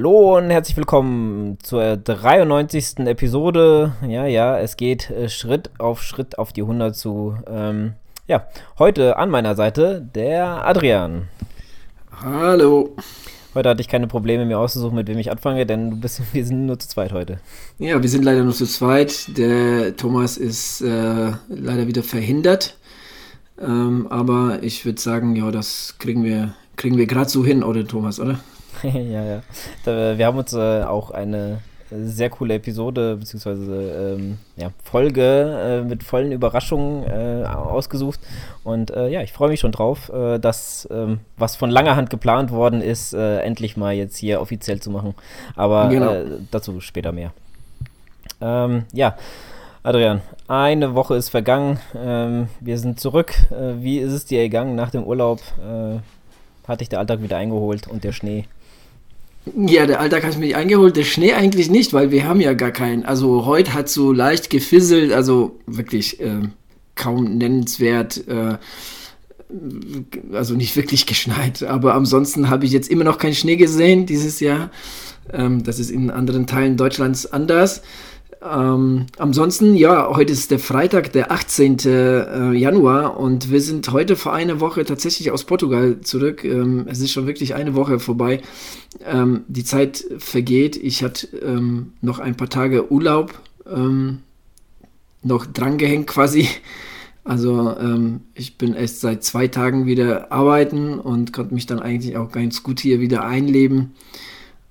Hallo und herzlich willkommen zur 93. Episode. Ja, ja, es geht äh, Schritt auf Schritt auf die 100 zu. Ähm, ja, heute an meiner Seite der Adrian. Hallo. Heute hatte ich keine Probleme, mir auszusuchen, mit wem ich anfange, denn du bist, wir sind nur zu zweit heute. Ja, wir sind leider nur zu zweit. Der Thomas ist äh, leider wieder verhindert. Ähm, aber ich würde sagen, ja, das kriegen wir, kriegen wir gerade so hin, oder Thomas, oder? ja, ja. Da, wir haben uns äh, auch eine sehr coole Episode beziehungsweise ähm, ja, Folge äh, mit vollen Überraschungen äh, ausgesucht. Und äh, ja, ich freue mich schon drauf, äh, das, ähm, was von langer Hand geplant worden ist, äh, endlich mal jetzt hier offiziell zu machen. Aber genau. Äh, dazu später mehr. Ähm, ja, Adrian, eine Woche ist vergangen. Ähm, wir sind zurück. wie ist es dir gegangen nach dem Urlaub? hat dich der Alltag wieder eingeholt und der Schnee? Ja, der Alltag hat mich eingeholt, der Schnee eigentlich nicht, weil wir haben ja gar keinen. Also heute hat so leicht gefisselt, also wirklich äh, kaum nennenswert, äh, also nicht wirklich geschneit. Aber ansonsten habe ich jetzt immer noch keinen Schnee gesehen dieses Jahr. Ähm, das ist in anderen Teilen Deutschlands anders. Ähm, ansonsten, ja, heute ist der Freitag, der 18. Äh, Januar und wir sind heute vor einer Woche tatsächlich aus Portugal zurück. Ähm, es ist schon wirklich eine Woche vorbei. Ähm, die Zeit vergeht. Ich hatte ähm, noch ein paar Tage Urlaub ähm, noch drangehängt quasi. Also ähm, ich bin erst seit zwei Tagen wieder arbeiten und konnte mich dann eigentlich auch ganz gut hier wieder einleben.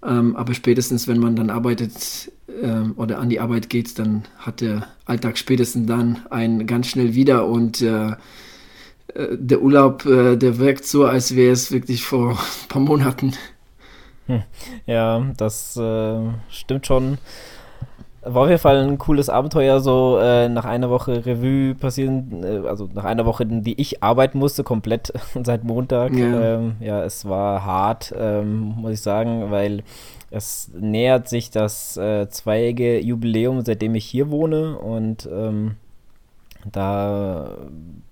Ähm, aber spätestens, wenn man dann arbeitet ähm, oder an die Arbeit geht, dann hat der Alltag spätestens dann einen ganz schnell wieder und äh, äh der Urlaub, äh, der wirkt so, als wäre es wirklich vor ein paar Monaten. Hm. Ja, das äh, stimmt schon. War auf jeden Fall ein cooles Abenteuer, so äh, nach einer Woche Revue passieren, äh, also nach einer Woche, in die ich arbeiten musste, komplett seit Montag. Ja, ähm, ja es war hart, ähm, muss ich sagen, weil es nähert sich das äh, zweijährige Jubiläum, seitdem ich hier wohne und ähm, da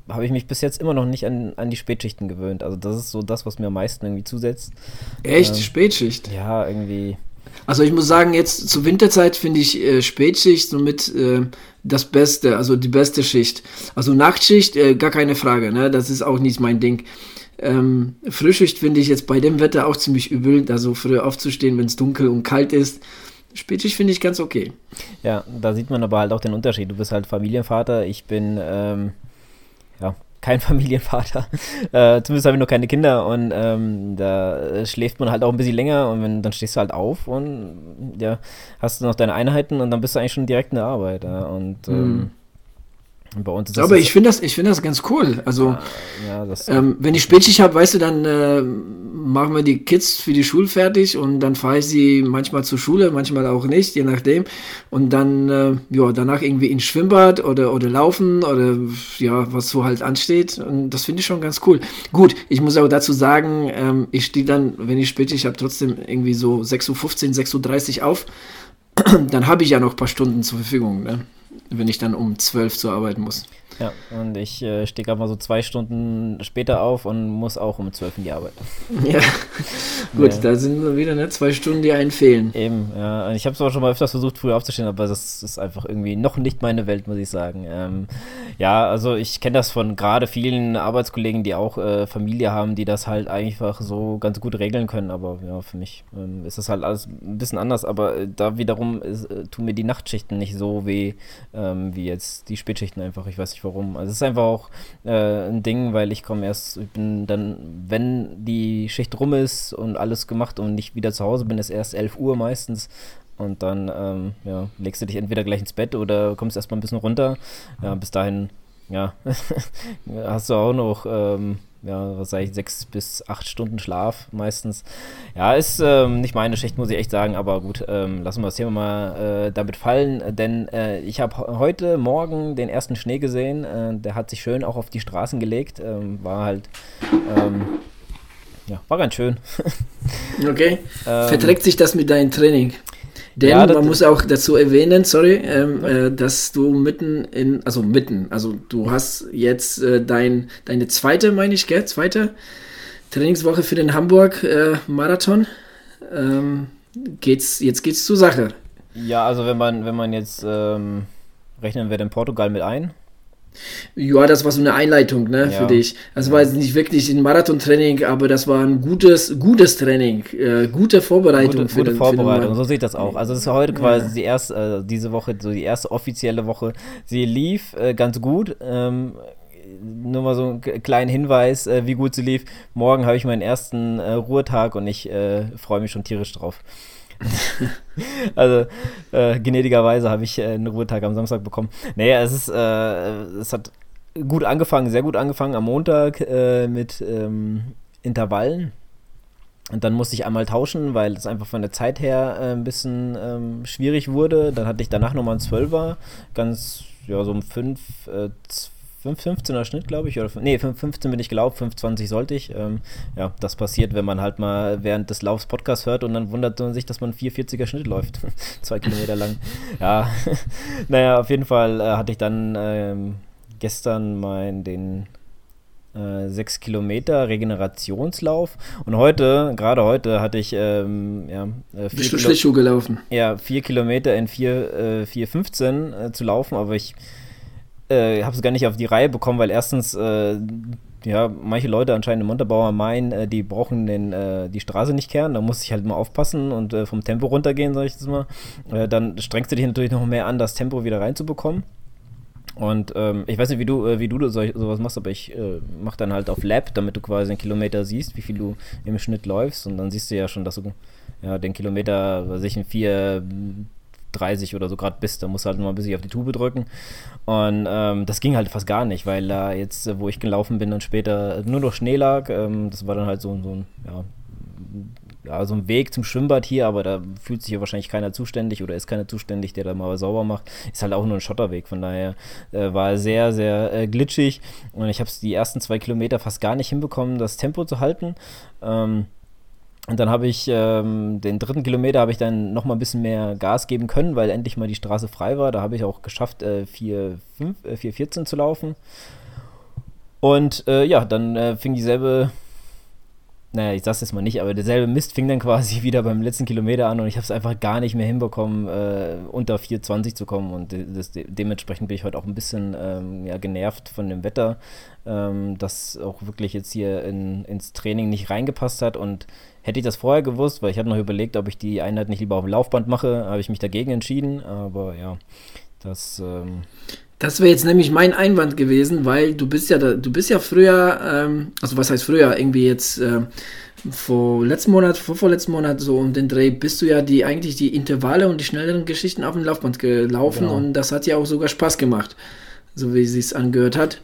habe ich mich bis jetzt immer noch nicht an, an die Spätschichten gewöhnt. Also das ist so das, was mir am meisten irgendwie zusetzt. Echt? Ähm, Spätschicht? Ja, irgendwie also ich muss sagen, jetzt zur Winterzeit finde ich äh, Spätschicht somit äh, das Beste, also die beste Schicht. Also Nachtschicht, äh, gar keine Frage, ne? das ist auch nicht mein Ding. Ähm, Frühschicht finde ich jetzt bei dem Wetter auch ziemlich übel, da so früh aufzustehen, wenn es dunkel und kalt ist. Spätschicht finde ich ganz okay. Ja, da sieht man aber halt auch den Unterschied. Du bist halt Familienvater, ich bin ähm, ja, kein Familienvater. Äh, zumindest habe ich noch keine Kinder und ähm, da schläft man halt auch ein bisschen länger und wenn, dann stehst du halt auf und ja, hast du noch deine Einheiten und dann bist du eigentlich schon direkt in der Arbeit. Ja, und ähm, mhm. Bei uns ist das Aber ich finde das, ich das ganz cool. Also, ja, ja, ähm, wenn ich Spätschicht habe, weißt du, dann äh, machen wir die Kids für die Schule fertig und dann fahre ich sie manchmal zur Schule, manchmal auch nicht, je nachdem. Und dann, äh, ja, danach irgendwie ins Schwimmbad oder, oder laufen oder ja, was so halt ansteht. Und das finde ich schon ganz cool. Gut, ich muss auch dazu sagen, ähm, ich stehe dann, wenn ich Spätschicht habe, trotzdem irgendwie so 6.15 Uhr, 6.30 Uhr auf. dann habe ich ja noch ein paar Stunden zur Verfügung. Ne? Wenn ich dann um zwölf zu arbeiten muss. Ja, und ich äh, stehe gerade mal so zwei Stunden später auf und muss auch um zwölf in die Arbeit. Ja, gut, ja. da sind wir wieder ne, zwei Stunden, die einen fehlen. Eben, ja. Ich habe es auch schon mal öfters versucht, früher aufzustehen, aber das ist einfach irgendwie noch nicht meine Welt, muss ich sagen. Ähm, ja, also ich kenne das von gerade vielen Arbeitskollegen, die auch äh, Familie haben, die das halt einfach so ganz gut regeln können, aber ja, für mich ähm, ist das halt alles ein bisschen anders, aber äh, da wiederum ist, äh, tun mir die Nachtschichten nicht so weh, ähm, wie jetzt die Spätschichten einfach. Ich weiß nicht warum. Also es ist einfach auch äh, ein Ding, weil ich komme erst, ich bin dann, wenn die Schicht rum ist und alles gemacht und ich wieder zu Hause bin, ist erst 11 Uhr meistens. Und dann ähm, ja, legst du dich entweder gleich ins Bett oder kommst erstmal ein bisschen runter. Ja, bis dahin, ja, hast du auch noch ähm, ja, was sage ich, sechs bis acht Stunden Schlaf meistens. Ja, ist ähm, nicht meine Schicht, muss ich echt sagen, aber gut, ähm, lassen wir das Thema mal äh, damit fallen, denn äh, ich habe heute Morgen den ersten Schnee gesehen, äh, der hat sich schön auch auf die Straßen gelegt, ähm, war halt, ähm, ja, war ganz schön. okay, ähm, verträgt sich das mit deinem Training? Denn ja, man muss auch dazu erwähnen, sorry, ähm, äh, dass du mitten in, also mitten, also du hast jetzt äh, dein, deine zweite, meine ich, gell, zweite Trainingswoche für den Hamburg äh, Marathon. Ähm, geht's, jetzt geht's zur Sache. Ja, also wenn man, wenn man jetzt ähm, rechnen wir den Portugal mit ein. Ja, das war so eine Einleitung, ne, ja. für dich. Das war jetzt nicht wirklich ein Marathontraining, aber das war ein gutes, gutes Training, äh, gute Vorbereitung. Gute, gute den, Vorbereitung, so sieht das auch. Also es ist heute quasi ja. die erste, äh, diese Woche, so die erste offizielle Woche. Sie lief äh, ganz gut. Ähm, nur mal so einen kleinen Hinweis, äh, wie gut sie lief. Morgen habe ich meinen ersten äh, Ruhetag und ich äh, freue mich schon tierisch drauf. also, äh, gnädigerweise habe ich äh, einen Ruhetag am Samstag bekommen. Naja, es ist, äh, es hat gut angefangen, sehr gut angefangen am Montag äh, mit ähm, Intervallen. Und dann musste ich einmal tauschen, weil es einfach von der Zeit her äh, ein bisschen ähm, schwierig wurde. Dann hatte ich danach nochmal einen Zwölfer, ganz, ja, so um 5, äh, 5,15er Schnitt, glaube ich. Oder, nee, 5,15 bin ich gelaufen, 5,20 sollte ich. Ähm, ja, das passiert, wenn man halt mal während des Laufs Podcast hört und dann wundert man sich, dass man 4,40er Schnitt läuft. Zwei Kilometer lang. Ja, naja, auf jeden Fall äh, hatte ich dann ähm, gestern mein, den äh, 6 Kilometer Regenerationslauf. Und heute, gerade heute, hatte ich ähm, ja, äh, vier Kilo gelaufen. Ja, 4 Kilometer in 4,15 äh, äh, zu laufen, aber ich äh, habe es gar nicht auf die Reihe bekommen, weil erstens äh, ja, manche Leute anscheinend im Montabaur meinen, äh, die brauchen den, äh, die Straße nicht kehren. Da muss ich halt mal aufpassen und äh, vom Tempo runtergehen, sag ich das mal. Äh, dann strengst du dich natürlich noch mehr an, das Tempo wieder reinzubekommen. Und ähm, ich weiß nicht, wie du, äh, wie du so, sowas machst, aber ich äh, mache dann halt auf Lab, damit du quasi einen Kilometer siehst, wie viel du im Schnitt läufst. Und dann siehst du ja schon, dass du ja, den Kilometer, was ich in vier 30 oder so Grad bist. Da musst du halt nur ein bisschen auf die Tube drücken. Und ähm, das ging halt fast gar nicht, weil da jetzt, wo ich gelaufen bin und später nur noch Schnee lag, ähm, das war dann halt so, so ein, ja, ja, so ein Weg zum Schwimmbad hier, aber da fühlt sich ja wahrscheinlich keiner zuständig oder ist keiner zuständig, der da mal sauber macht. Ist halt auch nur ein Schotterweg, von daher äh, war sehr, sehr äh, glitschig und ich habe es die ersten zwei Kilometer fast gar nicht hinbekommen, das Tempo zu halten. Ähm, und dann habe ich ähm, den dritten Kilometer habe ich dann noch mal ein bisschen mehr Gas geben können, weil endlich mal die Straße frei war. Da habe ich auch geschafft, äh, 4, 5, äh, 4, 14 zu laufen. Und äh, ja, dann äh, fing dieselbe, naja, ich sag's jetzt mal nicht, aber derselbe Mist fing dann quasi wieder beim letzten Kilometer an und ich habe es einfach gar nicht mehr hinbekommen, äh, unter 4,20 zu kommen. Und das, dementsprechend bin ich heute auch ein bisschen ähm, ja, genervt von dem Wetter, ähm, das auch wirklich jetzt hier in, ins Training nicht reingepasst hat und Hätte ich das vorher gewusst, weil ich hatte noch überlegt, ob ich die Einheit nicht lieber auf dem Laufband mache, habe ich mich dagegen entschieden. Aber ja, das. Ähm das wäre jetzt nämlich mein Einwand gewesen, weil du bist ja, da, du bist ja früher, ähm, also was heißt früher, irgendwie jetzt äh, vor letzten Monat, vor vorletzten Monat so um den Dreh, bist du ja die eigentlich die Intervalle und die schnelleren Geschichten auf dem Laufband gelaufen genau. und das hat ja auch sogar Spaß gemacht, so wie sie es angehört hat.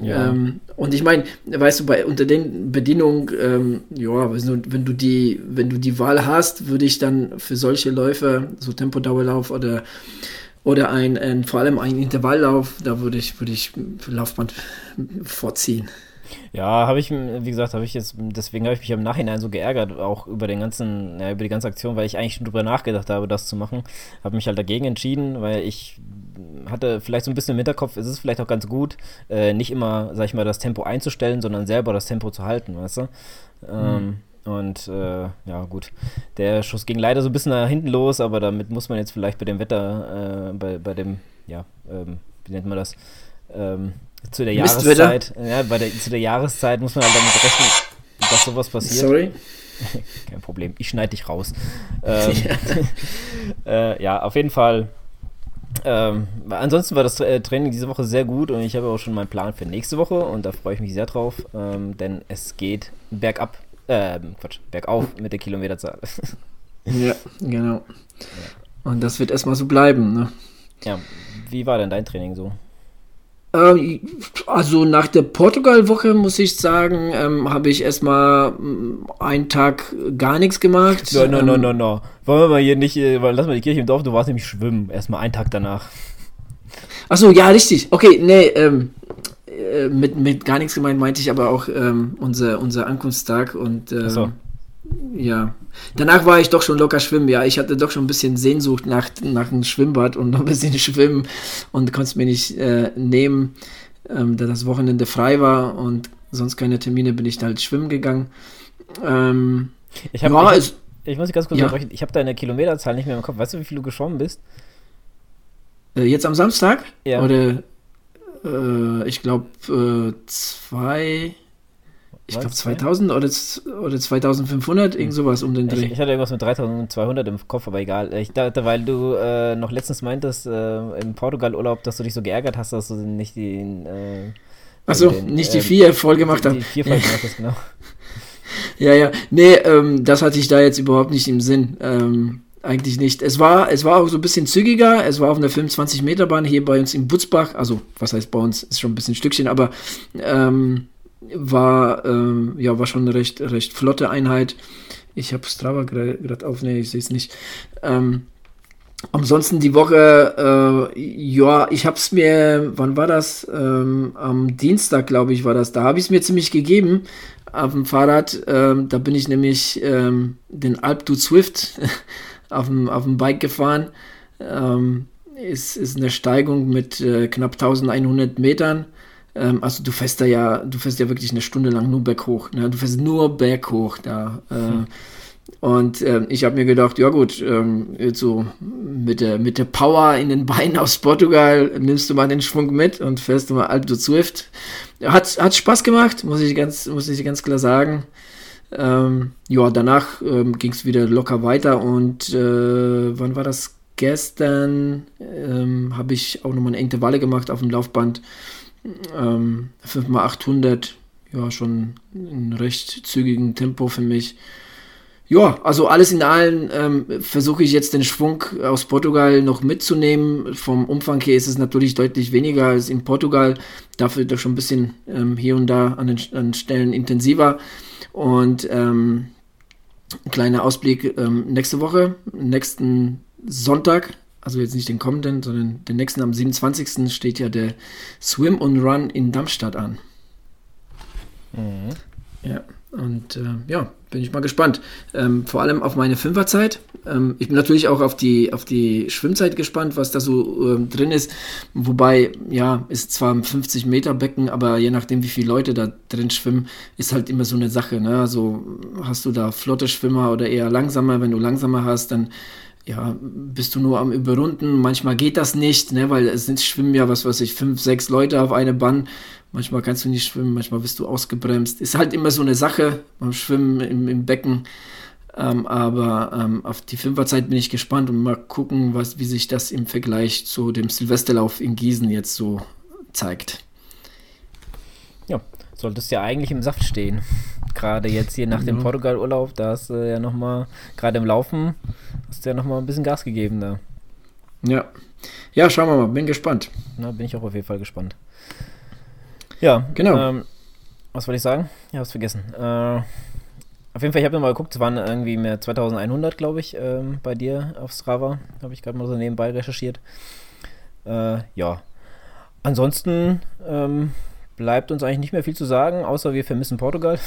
Ja. Ähm, und ich meine, weißt du, bei unter den Bedingungen, ähm, ja, wenn du die, wenn du die Wahl hast, würde ich dann für solche Läufe, so Tempodauerlauf oder oder ein, ein vor allem ein Intervalllauf, da würde ich, würde ich Laufband vorziehen. Ja, habe ich, wie gesagt, habe ich jetzt, deswegen habe ich mich im Nachhinein so geärgert, auch über den ganzen, ja, über die ganze Aktion, weil ich eigentlich schon drüber nachgedacht habe, das zu machen. Habe mich halt dagegen entschieden, weil ich hatte vielleicht so ein bisschen im Hinterkopf, es ist vielleicht auch ganz gut, äh, nicht immer, sag ich mal, das Tempo einzustellen, sondern selber das Tempo zu halten, weißt du? Ähm, mhm. Und äh, ja, gut. Der Schuss ging leider so ein bisschen nach hinten los, aber damit muss man jetzt vielleicht bei dem Wetter, äh, bei, bei dem, ja, ähm, wie nennt man das? Ähm, zu der Jahreszeit, ja, bei der, zu der Jahreszeit muss man halt damit rechnen, dass sowas passiert. Sorry. Kein Problem, ich schneide dich raus. Ähm, ja. äh, ja, auf jeden Fall. Ähm, ansonsten war das äh, Training diese Woche sehr gut und ich habe auch schon meinen Plan für nächste Woche und da freue ich mich sehr drauf, ähm, denn es geht bergab, äh, Quatsch, bergauf mit der Kilometerzahl. ja, genau. Und das wird erstmal so bleiben, ne? Ja, wie war denn dein Training so? Ähm, also nach der Portugal-Woche muss ich sagen, ähm, habe ich erstmal mm, einen Tag gar nichts gemacht. No, no, no, ähm, no, no. Wollen wir mal hier nicht, äh, lass mal die Kirche im Dorf, du warst nämlich schwimmen, erstmal einen Tag danach. Achso, ja, richtig. Okay, nee, ähm, äh, mit, mit gar nichts gemeint meinte ich aber auch ähm, unser, unser Ankunftstag und ähm, so. Ja. Danach war ich doch schon locker schwimmen, ja. Ich hatte doch schon ein bisschen Sehnsucht nach, nach einem Schwimmbad und noch ein bisschen schwimmen und konnte es mir nicht äh, nehmen, ähm, da das Wochenende frei war und sonst keine Termine, bin ich halt schwimmen gegangen. Ähm, ich habe ja, ich muss dich ganz kurz ja. unterbrechen. Ich habe deine Kilometerzahl nicht mehr im Kopf. Weißt du, wie viel du geschwommen bist? Äh, jetzt am Samstag? Ja. Oder äh, ich glaube äh, zwei. Ich glaube 2000 oder, oder 2500, irgend hm. sowas um den Dreh. Ich, ich, hatte irgendwas mit 3200 im Kopf, aber egal. Ich dachte, weil du äh, noch letztens meintest, äh, im Portugal-Urlaub, dass du dich so geärgert hast, dass du nicht den. Äh, Achso, nicht die ähm, vier voll gemacht hast. Die vier voll gemacht hast, genau. ja, ja. Nee, ähm, das hatte ich da jetzt überhaupt nicht im Sinn. Ähm, eigentlich nicht. Es war, es war auch so ein bisschen zügiger. Es war auf einer 25-Meter-Bahn hier bei uns in Butzbach. Also, was heißt bei uns? Ist schon ein bisschen ein Stückchen, aber ähm, war, ähm, ja, war schon eine recht, recht flotte Einheit. Ich habe Strava gerade auf, nee, ich sehe es nicht. Ähm, ansonsten die Woche, äh, ja, ich habe es mir, wann war das? Ähm, am Dienstag, glaube ich, war das. Da habe ich es mir ziemlich gegeben auf dem Fahrrad. Ähm, da bin ich nämlich ähm, den Alp du Swift auf dem, auf dem Bike gefahren. Ähm, ist, ist eine Steigung mit äh, knapp 1100 Metern. Ähm, also du fährst da ja, du fährst ja wirklich eine Stunde lang nur berghoch. Ne? Du fährst nur berghoch da. Äh, hm. Und äh, ich habe mir gedacht, ja gut, ähm, jetzt so mit der, mit der Power in den Beinen aus Portugal nimmst du mal den Schwung mit und fährst du mal Alto Zwift. Hat, hat Spaß gemacht, muss ich ganz, muss ich ganz klar sagen. Ähm, ja, danach ähm, ging es wieder locker weiter und äh, wann war das? Gestern ähm, habe ich auch nochmal eine Intervalle gemacht auf dem Laufband. Ähm, 5x800, ja, schon ein recht zügigen Tempo für mich. Ja, also alles in allem ähm, versuche ich jetzt den Schwung aus Portugal noch mitzunehmen. Vom Umfang her ist es natürlich deutlich weniger als in Portugal. Dafür doch schon ein bisschen ähm, hier und da an den an Stellen intensiver. Und ähm, ein kleiner Ausblick ähm, nächste Woche, nächsten Sonntag, also jetzt nicht den kommenden, sondern den nächsten am 27. steht ja der Swim und Run in Darmstadt an. Mhm. Ja, und äh, ja, bin ich mal gespannt. Ähm, vor allem auf meine Fünferzeit. Ähm, ich bin natürlich auch auf die, auf die Schwimmzeit gespannt, was da so ähm, drin ist. Wobei, ja, ist zwar ein 50 Meter Becken, aber je nachdem, wie viele Leute da drin schwimmen, ist halt immer so eine Sache. Ne? Also hast du da flotte Schwimmer oder eher langsamer. Wenn du langsamer hast, dann ja, bist du nur am Überrunden. Manchmal geht das nicht, ne, weil es sind schwimmen ja, was weiß ich, fünf, sechs Leute auf eine Bahn. Manchmal kannst du nicht schwimmen, manchmal bist du ausgebremst. Ist halt immer so eine Sache beim Schwimmen im, im Becken. Ähm, aber ähm, auf die Fünferzeit bin ich gespannt und mal gucken, was, wie sich das im Vergleich zu dem Silvesterlauf in Gießen jetzt so zeigt. Ja, solltest ja eigentlich im Saft stehen. Gerade jetzt hier nach dem Portugal-Urlaub, da hast du ja nochmal, gerade im Laufen, hast du ja nochmal ein bisschen Gas gegeben da. Ja. Ja, schauen wir mal, bin gespannt. Na, bin ich auch auf jeden Fall gespannt. Ja, genau. Ähm, was wollte ich sagen? Ich habe es vergessen. Äh, auf jeden Fall, ich habe mal geguckt, es waren irgendwie mehr 2100, glaube ich, ähm, bei dir auf Strava. Habe ich gerade mal so nebenbei recherchiert. Äh, ja. Ansonsten ähm, bleibt uns eigentlich nicht mehr viel zu sagen, außer wir vermissen Portugal.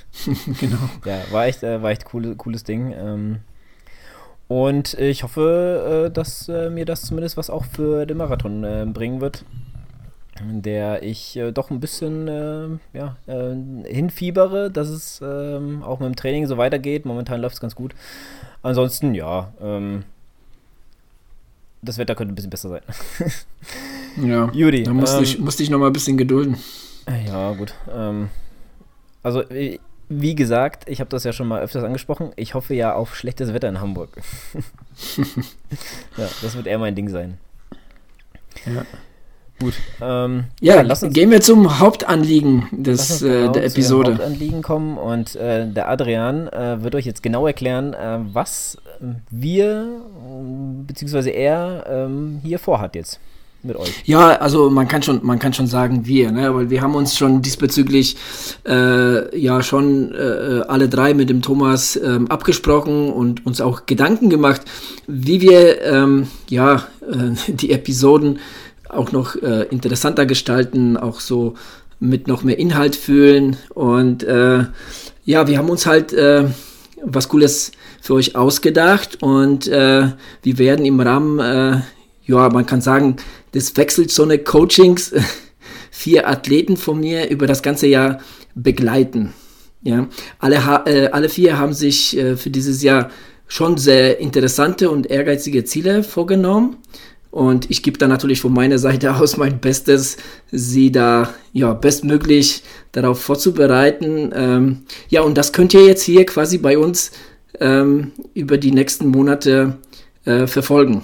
genau. Ja, war echt, äh, war echt cool, cooles Ding. Ähm, und ich hoffe, äh, dass äh, mir das zumindest was auch für den Marathon äh, bringen wird, der ich äh, doch ein bisschen äh, ja, hinfiebere, dass es ähm, auch mit dem Training so weitergeht. Momentan läuft es ganz gut. Ansonsten, ja, ähm, das Wetter könnte ein bisschen besser sein. Ja. Judy. Da musste, ähm, ich, musste ich noch mal ein bisschen gedulden. Ja, gut. Ähm, also, wie gesagt, ich habe das ja schon mal öfters angesprochen. Ich hoffe ja auf schlechtes Wetter in Hamburg. ja, das wird eher mein Ding sein. Ja. Gut. Ähm, ja, ja gehen wir zum Hauptanliegen des, äh, genau der Episode. Zum Hauptanliegen kommen und äh, der Adrian äh, wird euch jetzt genau erklären, äh, was wir bzw. er ähm, hier vorhat jetzt mit euch? Ja, also man kann schon, man kann schon sagen wir, ne? weil wir haben uns schon diesbezüglich äh, ja schon äh, alle drei mit dem Thomas ähm, abgesprochen und uns auch Gedanken gemacht, wie wir ähm, ja äh, die Episoden auch noch äh, interessanter gestalten, auch so mit noch mehr Inhalt füllen und äh, ja, wir haben uns halt äh, was Cooles für euch ausgedacht und wir werden im Rahmen, ja, man kann sagen, des Wechselzone Coachings vier Athleten von mir über das ganze Jahr begleiten. Ja, alle, äh, alle vier haben sich äh, für dieses Jahr schon sehr interessante und ehrgeizige Ziele vorgenommen. Und ich gebe da natürlich von meiner Seite aus mein Bestes, sie da ja bestmöglich darauf vorzubereiten. Ähm, ja, und das könnt ihr jetzt hier quasi bei uns ähm, über die nächsten Monate äh, verfolgen.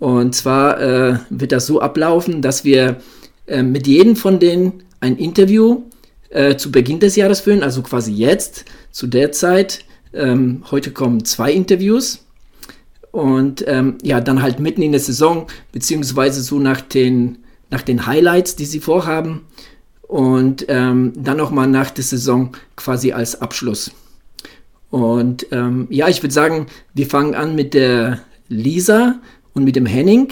Und zwar äh, wird das so ablaufen, dass wir äh, mit jedem von denen ein Interview äh, zu Beginn des Jahres führen, also quasi jetzt, zu der Zeit. Ähm, heute kommen zwei Interviews. Und ähm, ja, dann halt mitten in der Saison, beziehungsweise so nach den, nach den Highlights, die sie vorhaben. Und ähm, dann nochmal nach der Saison quasi als Abschluss. Und ähm, ja, ich würde sagen, wir fangen an mit der Lisa und mit dem Henning,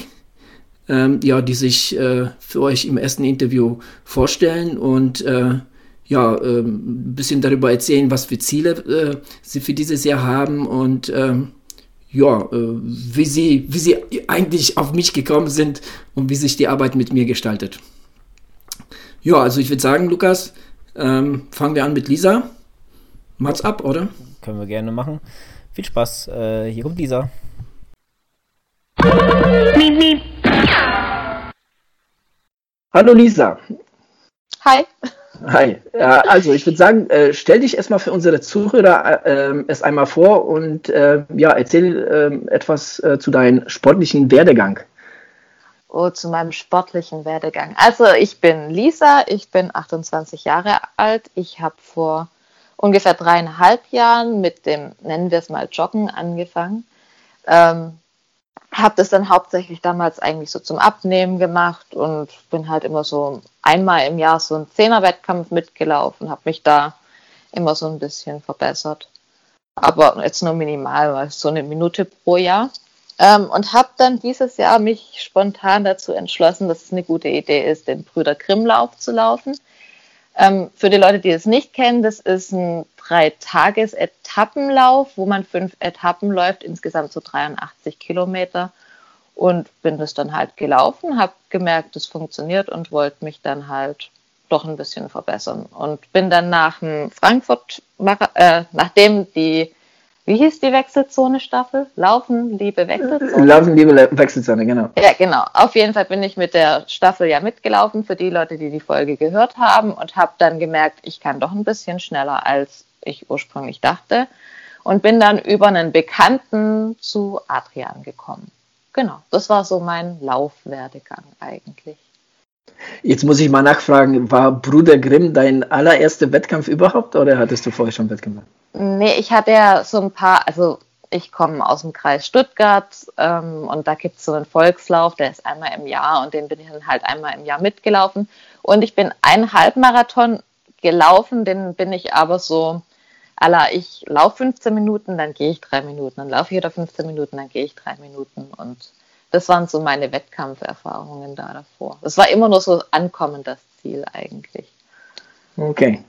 ähm, ja, die sich äh, für euch im ersten Interview vorstellen und äh, ja, äh, ein bisschen darüber erzählen, was für Ziele äh, sie für dieses Jahr haben und ähm, ja, äh, wie, sie, wie sie eigentlich auf mich gekommen sind und wie sich die Arbeit mit mir gestaltet. Ja, also ich würde sagen, Lukas, ähm, fangen wir an mit Lisa. Mats ab, oder? Können wir gerne machen. Viel Spaß. Äh, hier kommt Lisa. Hallo Lisa. Hi. Hi. Ja, also ich würde sagen, äh, stell dich erstmal für unsere Zuhörer äh, erst einmal vor und äh, ja, erzähl äh, etwas äh, zu deinem sportlichen Werdegang. Oh, zu meinem sportlichen Werdegang. Also ich bin Lisa, ich bin 28 Jahre alt. Ich habe vor ungefähr dreieinhalb Jahren mit dem, nennen wir es mal, Joggen angefangen. Ähm, habe das dann hauptsächlich damals eigentlich so zum Abnehmen gemacht und bin halt immer so einmal im Jahr so einen Zehner-Wettkampf mitgelaufen, habe mich da immer so ein bisschen verbessert. Aber jetzt nur minimal, weil so eine Minute pro Jahr. Ähm, und habe dann dieses Jahr mich spontan dazu entschlossen, dass es eine gute Idee ist, den Brüder Grimm-Lauf zu laufen. Ähm, für die Leute, die es nicht kennen, das ist ein Drei-Tages-Etappenlauf, wo man fünf Etappen läuft, insgesamt so 83 Kilometer. Und bin das dann halt gelaufen, habe gemerkt, es funktioniert und wollte mich dann halt doch ein bisschen verbessern. Und bin dann nach dem Frankfurt, äh, nachdem die wie hieß die Wechselzone-Staffel? Laufen, liebe Wechselzone? Laufen, liebe Wechselzone, genau. Ja, genau. Auf jeden Fall bin ich mit der Staffel ja mitgelaufen, für die Leute, die die Folge gehört haben, und habe dann gemerkt, ich kann doch ein bisschen schneller, als ich ursprünglich dachte. Und bin dann über einen Bekannten zu Adrian gekommen. Genau, das war so mein Laufwerdegang eigentlich. Jetzt muss ich mal nachfragen, war Bruder Grimm dein allererster Wettkampf überhaupt oder hattest du vorher schon Wettkampf? Nee, ich hatte ja so ein paar, also ich komme aus dem Kreis Stuttgart ähm, und da gibt es so einen Volkslauf, der ist einmal im Jahr und den bin ich dann halt einmal im Jahr mitgelaufen. Und ich bin einen Halbmarathon gelaufen, den bin ich aber so, aller ich laufe 15 Minuten, dann gehe ich drei Minuten, dann laufe ich wieder 15 Minuten, dann gehe ich drei Minuten und das waren so meine Wettkampferfahrungen da davor. Das war immer nur so ankommen, das Ziel eigentlich. Okay.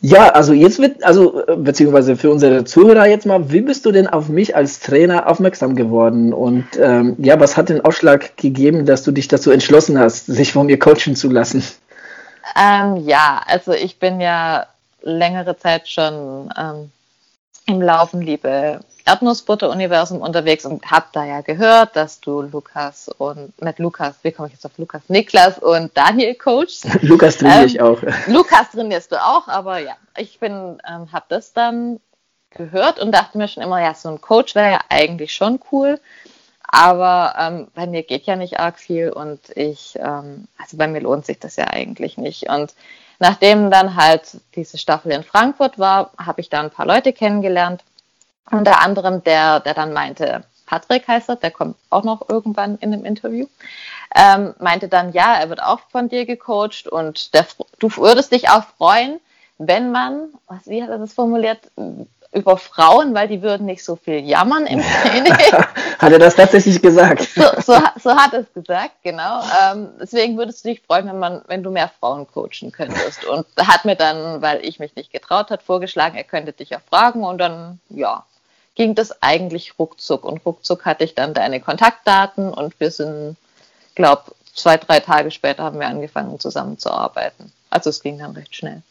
Ja, also jetzt wird, also beziehungsweise für unsere Zuhörer jetzt mal, wie bist du denn auf mich als Trainer aufmerksam geworden? Und ähm, ja, was hat den Ausschlag gegeben, dass du dich dazu entschlossen hast, sich von mir coachen zu lassen? Ähm, ja, also ich bin ja längere Zeit schon ähm, im Laufen Liebe Erdnussbutter-Universum unterwegs und habe da ja gehört, dass du Lukas und, nicht Lukas, wie komme ich jetzt auf Lukas? Niklas und Daniel coachst. Lukas trainiere ähm, ich auch. Lukas trainierst du auch, aber ja, ich bin, ähm, habe das dann gehört und dachte mir schon immer, ja, so ein Coach wäre ja eigentlich schon cool. Aber ähm, bei mir geht ja nicht arg viel und ich, ähm, also bei mir lohnt sich das ja eigentlich nicht. Und nachdem dann halt diese Staffel in Frankfurt war, habe ich da ein paar Leute kennengelernt, unter anderem der, der dann meinte, Patrick heißt er, der kommt auch noch irgendwann in einem Interview, ähm, meinte dann, ja, er wird auch von dir gecoacht und der, du würdest dich auch freuen, wenn man, was, wie hat er das formuliert, über Frauen, weil die würden nicht so viel jammern im Training. hat er das tatsächlich gesagt? So, so, so hat er es gesagt, genau. Ähm, deswegen würdest du dich freuen, wenn, man, wenn du mehr Frauen coachen könntest. Und hat mir dann, weil ich mich nicht getraut hat, vorgeschlagen, er könnte dich ja fragen und dann, ja, ging das eigentlich ruckzuck. Und ruckzuck hatte ich dann deine Kontaktdaten und wir sind, glaube zwei, drei Tage später haben wir angefangen zusammenzuarbeiten. Also es ging dann recht schnell.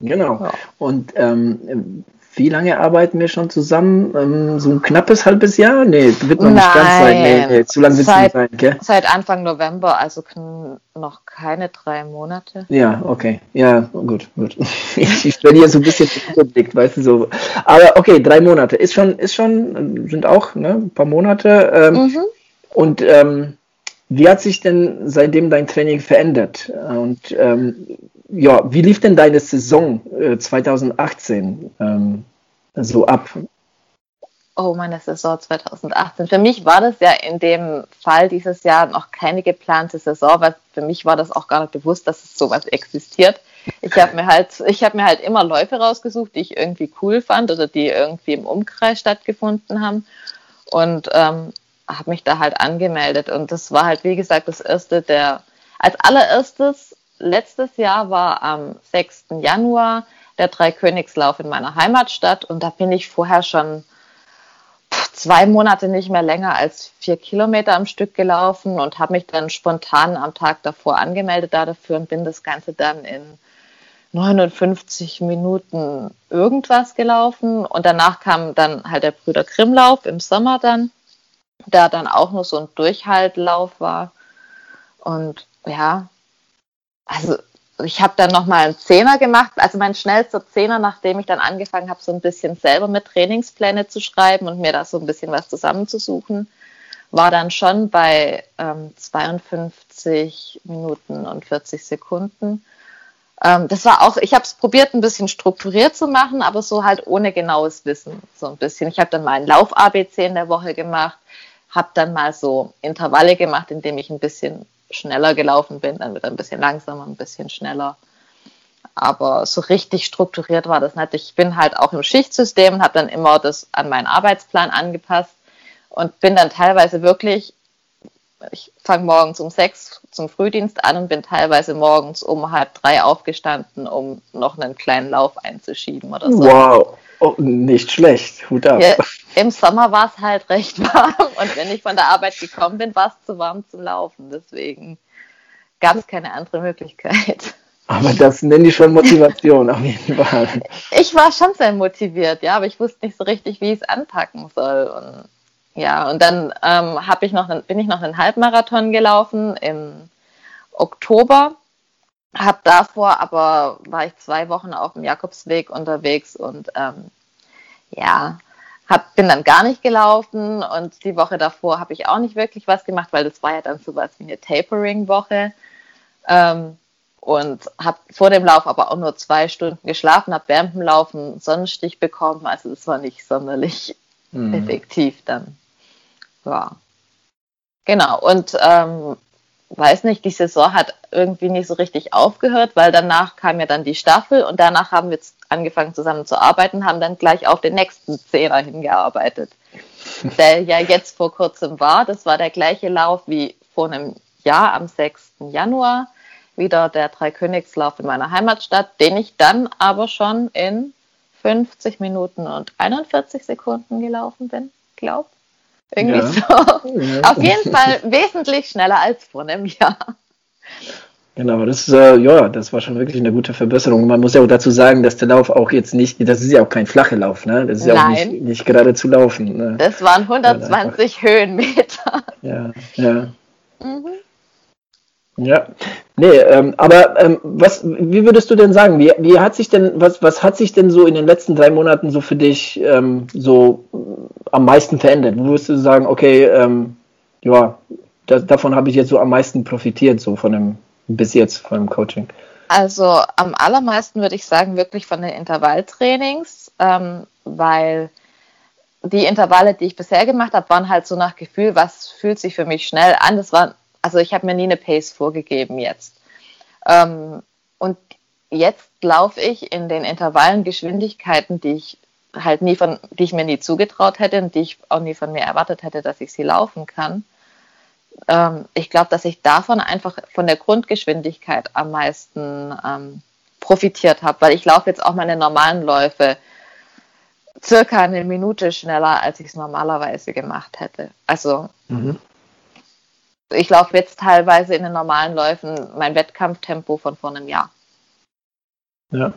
Genau. Ja. Und ähm, wie lange arbeiten wir schon zusammen? Ähm, so ein knappes halbes Jahr? Nee, wird noch Nein. nicht ganz sein. Nee, nee, zu lange wird es nicht sein, gell? Seit Anfang November, also noch keine drei Monate. Ja, okay. Ja, gut, gut. Ich, ich verliere so ein bisschen den Überblick, weißt du so. Aber okay, drei Monate ist schon, ist schon, sind auch ne, ein paar Monate. Ähm, mhm. Und ähm, wie hat sich denn seitdem dein Training verändert? Und ähm, ja, wie lief denn deine Saison äh, 2018 ähm, so ab? Oh, meine Saison 2018. Für mich war das ja in dem Fall dieses Jahr noch keine geplante Saison, weil für mich war das auch gar nicht bewusst, dass es sowas existiert. Ich habe mir halt, ich mir halt immer Läufe rausgesucht, die ich irgendwie cool fand oder die irgendwie im Umkreis stattgefunden haben und ähm, habe mich da halt angemeldet. Und das war halt, wie gesagt, das erste der, als allererstes letztes Jahr war am 6. Januar der Dreikönigslauf in meiner Heimatstadt und da bin ich vorher schon zwei Monate nicht mehr länger als vier Kilometer am Stück gelaufen und habe mich dann spontan am Tag davor angemeldet da dafür und bin das Ganze dann in 59 Minuten irgendwas gelaufen und danach kam dann halt der Brüder Grimmlauf im Sommer dann, der dann auch nur so ein Durchhaltlauf war und ja, also ich habe dann nochmal einen Zehner gemacht, also mein schnellster Zehner, nachdem ich dann angefangen habe, so ein bisschen selber mit Trainingspläne zu schreiben und mir da so ein bisschen was zusammenzusuchen, war dann schon bei ähm, 52 Minuten und 40 Sekunden. Ähm, das war auch, ich habe es probiert, ein bisschen strukturiert zu machen, aber so halt ohne genaues Wissen, so ein bisschen. Ich habe dann mal ein Lauf-ABC in der Woche gemacht, habe dann mal so Intervalle gemacht, indem ich ein bisschen schneller gelaufen bin, dann wieder ein bisschen langsamer, ein bisschen schneller. Aber so richtig strukturiert war das nicht. Ich bin halt auch im Schichtsystem und habe dann immer das an meinen Arbeitsplan angepasst und bin dann teilweise wirklich, ich fange morgens um sechs zum Frühdienst an und bin teilweise morgens um halb drei aufgestanden, um noch einen kleinen Lauf einzuschieben oder so. Wow. Oh, nicht schlecht, Hut ab. Ja, Im Sommer war es halt recht warm und wenn ich von der Arbeit gekommen bin, war es zu warm zum Laufen. Deswegen gab es keine andere Möglichkeit. Aber das nenne ich schon Motivation, auf jeden Fall. Ich war schon sehr motiviert, ja, aber ich wusste nicht so richtig, wie ich es anpacken soll. Und ja, und dann ähm, ich noch, bin ich noch einen Halbmarathon gelaufen im Oktober hab davor aber war ich zwei Wochen auf dem Jakobsweg unterwegs und ähm, ja, hab, bin dann gar nicht gelaufen und die Woche davor habe ich auch nicht wirklich was gemacht, weil das war ja dann sowas wie eine Tapering-Woche. Ähm, und habe vor dem Lauf aber auch nur zwei Stunden geschlafen, habe während dem Laufen Sonnenstich bekommen, also das war nicht sonderlich mhm. effektiv dann. Ja. Genau, und ähm, weiß nicht, die Saison hat irgendwie nicht so richtig aufgehört, weil danach kam ja dann die Staffel und danach haben wir angefangen zusammen zu arbeiten, haben dann gleich auf den nächsten Zehner hingearbeitet, der ja jetzt vor kurzem war. Das war der gleiche Lauf wie vor einem Jahr am 6. Januar, wieder der Dreikönigslauf in meiner Heimatstadt, den ich dann aber schon in 50 Minuten und 41 Sekunden gelaufen bin, glaube irgendwie ja. so. Ja. Auf jeden Fall wesentlich schneller als vor einem Jahr. Genau, das, äh, ja, das war schon wirklich eine gute Verbesserung. Man muss ja auch dazu sagen, dass der Lauf auch jetzt nicht, das ist ja auch kein flacher Lauf, ne? Das ist ja auch nicht, nicht gerade zu laufen. Ne? Das waren 120 ja, Höhenmeter. Ja, ja. Mhm. Ja, nee, ähm, aber ähm, was, wie würdest du denn sagen, wie, wie hat sich denn, was, was hat sich denn so in den letzten drei Monaten so für dich ähm, so äh, am meisten verändert? Wo würdest du sagen, okay, ähm, ja, das, davon habe ich jetzt so am meisten profitiert, so von dem, bis jetzt von dem Coaching? Also am allermeisten würde ich sagen, wirklich von den Intervalltrainings, ähm, weil die Intervalle, die ich bisher gemacht habe, waren halt so nach Gefühl, was fühlt sich für mich schnell an. Das war also ich habe mir nie eine Pace vorgegeben jetzt. Ähm, und jetzt laufe ich in den Intervallen Geschwindigkeiten, die ich halt nie von, die ich mir nie zugetraut hätte und die ich auch nie von mir erwartet hätte, dass ich sie laufen kann. Ähm, ich glaube, dass ich davon einfach von der Grundgeschwindigkeit am meisten ähm, profitiert habe, weil ich laufe jetzt auch meine normalen Läufe circa eine Minute schneller, als ich es normalerweise gemacht hätte. Also mhm ich laufe jetzt teilweise in den normalen Läufen mein Wettkampftempo von vor einem Jahr. Ja.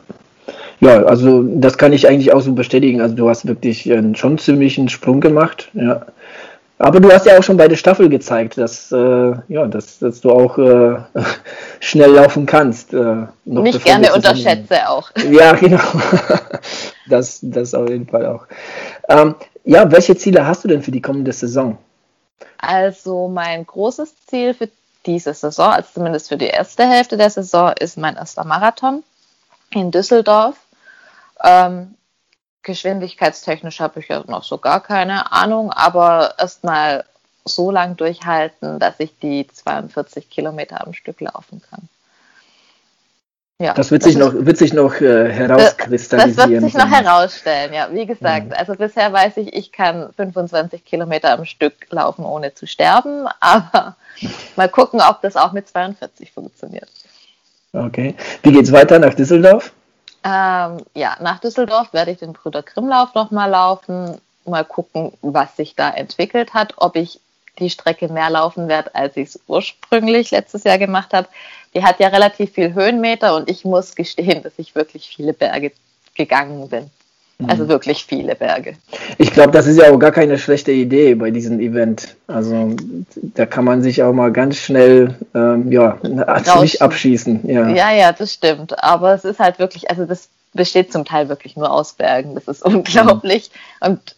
Ja, also das kann ich eigentlich auch so bestätigen. Also du hast wirklich äh, schon ziemlich einen Sprung gemacht. Ja. Aber du hast ja auch schon bei der Staffel gezeigt, dass, äh, ja, dass, dass du auch äh, schnell laufen kannst. Äh, Nicht gerne unterschätze auch. Ja, genau. das, das auf jeden Fall auch. Ähm, ja, welche Ziele hast du denn für die kommende Saison? Also mein großes Ziel für diese Saison, also zumindest für die erste Hälfte der Saison, ist mein erster Marathon in Düsseldorf. Ähm, geschwindigkeitstechnisch habe ich ja noch so gar keine Ahnung, aber erstmal so lang durchhalten, dass ich die 42 Kilometer am Stück laufen kann. Ja, das wird das sich noch, wird sich noch äh, herauskristallisieren. Das wird sich noch herausstellen, ja. Wie gesagt, mhm. also bisher weiß ich, ich kann 25 Kilometer am Stück laufen, ohne zu sterben, aber mal gucken, ob das auch mit 42 funktioniert. Okay. Wie geht's weiter nach Düsseldorf? Ähm, ja, nach Düsseldorf werde ich den Brüder Grimmlauf nochmal laufen, mal gucken, was sich da entwickelt hat, ob ich die Strecke mehr laufen werde, als ich es ursprünglich letztes Jahr gemacht habe. Die hat ja relativ viel Höhenmeter und ich muss gestehen, dass ich wirklich viele Berge gegangen bin. Also mhm. wirklich viele Berge. Ich glaube, das ist ja auch gar keine schlechte Idee bei diesem Event. Also da kann man sich auch mal ganz schnell ähm, ja, ziemlich abschießen. Ja. ja, ja, das stimmt. Aber es ist halt wirklich, also das besteht zum Teil wirklich nur aus Bergen. Das ist unglaublich. Mhm. Und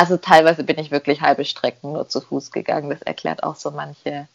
also teilweise bin ich wirklich halbe Strecken nur zu Fuß gegangen. Das erklärt auch so manche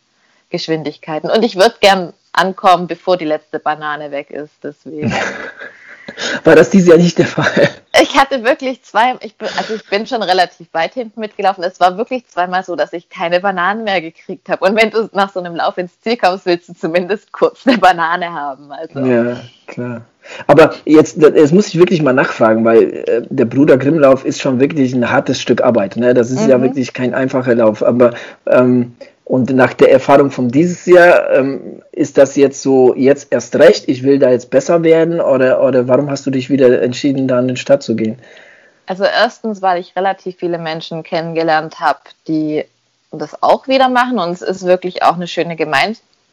Geschwindigkeiten. Und ich würde gern ankommen, bevor die letzte Banane weg ist. Deswegen. War das dieses Jahr nicht der Fall? Ich hatte wirklich zwei, ich bin, also ich bin schon relativ weit hinten mitgelaufen. Es war wirklich zweimal so, dass ich keine Bananen mehr gekriegt habe. Und wenn du nach so einem Lauf ins Ziel kommst, willst du zumindest kurz eine Banane haben. Also. Ja, klar. Aber jetzt, jetzt muss ich wirklich mal nachfragen, weil äh, der Bruder Grimmlauf ist schon wirklich ein hartes Stück Arbeit. Ne? Das ist mhm. ja wirklich kein einfacher Lauf. Aber ähm, und nach der Erfahrung von dieses Jahr, ähm, ist das jetzt so, jetzt erst recht, ich will da jetzt besser werden oder, oder warum hast du dich wieder entschieden, da in die Stadt zu gehen? Also erstens, weil ich relativ viele Menschen kennengelernt habe, die das auch wieder machen und es ist wirklich auch eine schöne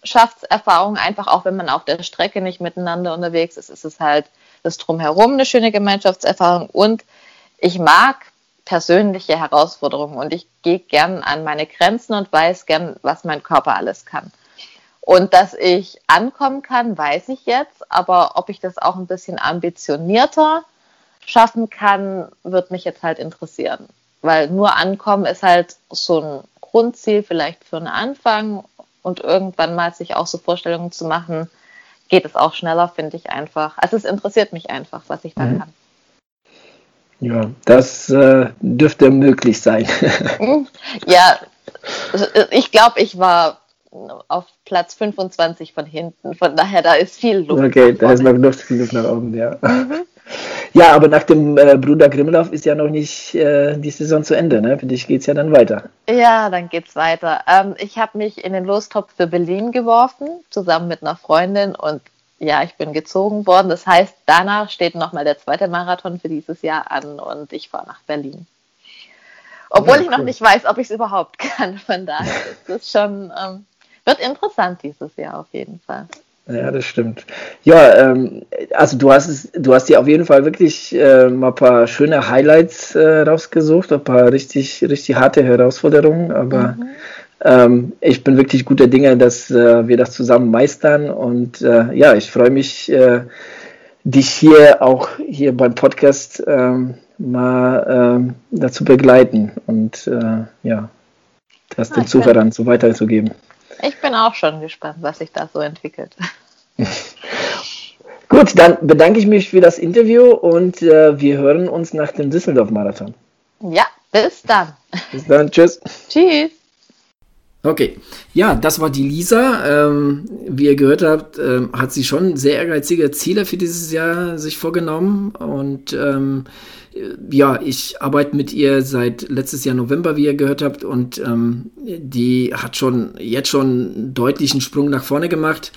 Gemeinschaftserfahrung, einfach auch wenn man auf der Strecke nicht miteinander unterwegs ist, ist es halt das Drumherum eine schöne Gemeinschaftserfahrung und ich mag persönliche Herausforderungen und ich gehe gern an meine Grenzen und weiß gern, was mein Körper alles kann. Und dass ich ankommen kann, weiß ich jetzt, aber ob ich das auch ein bisschen ambitionierter schaffen kann, wird mich jetzt halt interessieren. Weil nur ankommen ist halt so ein Grundziel vielleicht für einen Anfang und irgendwann mal sich auch so Vorstellungen zu machen, geht es auch schneller, finde ich einfach. Also es interessiert mich einfach, was ich da mhm. kann. Ja, das äh, dürfte möglich sein. Hm? ja, ich glaube, ich war auf Platz 25 von hinten. Von daher, da ist viel Luft. Okay, da ist noch Luft, viel Luft nach oben, ja. Mhm. Ja, aber nach dem äh, Bruder Grimlauf ist ja noch nicht äh, die Saison zu Ende. Ne? Für dich geht es ja dann weiter. Ja, dann geht es weiter. Ähm, ich habe mich in den Lostopf für Berlin geworfen, zusammen mit einer Freundin. Und ja, ich bin gezogen worden. Das heißt, danach steht nochmal der zweite Marathon für dieses Jahr an und ich fahre nach Berlin. Obwohl ja, ich noch nicht weiß, ob ich es überhaupt kann. Von daher ist es schon, ähm, wird interessant dieses Jahr auf jeden Fall. Ja, das stimmt. Ja, ähm, also du hast es, du hast dir auf jeden Fall wirklich äh, mal ein paar schöne Highlights äh, rausgesucht, ein paar richtig, richtig harte Herausforderungen, aber mhm. Ähm, ich bin wirklich guter Dinge, dass äh, wir das zusammen meistern und äh, ja, ich freue mich, äh, dich hier auch hier beim Podcast ähm, mal ähm, dazu begleiten und äh, ja, das ah, den Zuhörern so weiterzugeben. Ich bin auch schon gespannt, was sich da so entwickelt. Gut, dann bedanke ich mich für das Interview und äh, wir hören uns nach dem Düsseldorf-Marathon. Ja, bis dann. Bis dann, tschüss. Tschüss. Okay, ja, das war die Lisa. Ähm, wie ihr gehört habt, ähm, hat sie schon sehr ehrgeizige Ziele für dieses Jahr sich vorgenommen. Und ähm, ja, ich arbeite mit ihr seit letztes Jahr November, wie ihr gehört habt. Und ähm, die hat schon jetzt schon einen deutlichen Sprung nach vorne gemacht.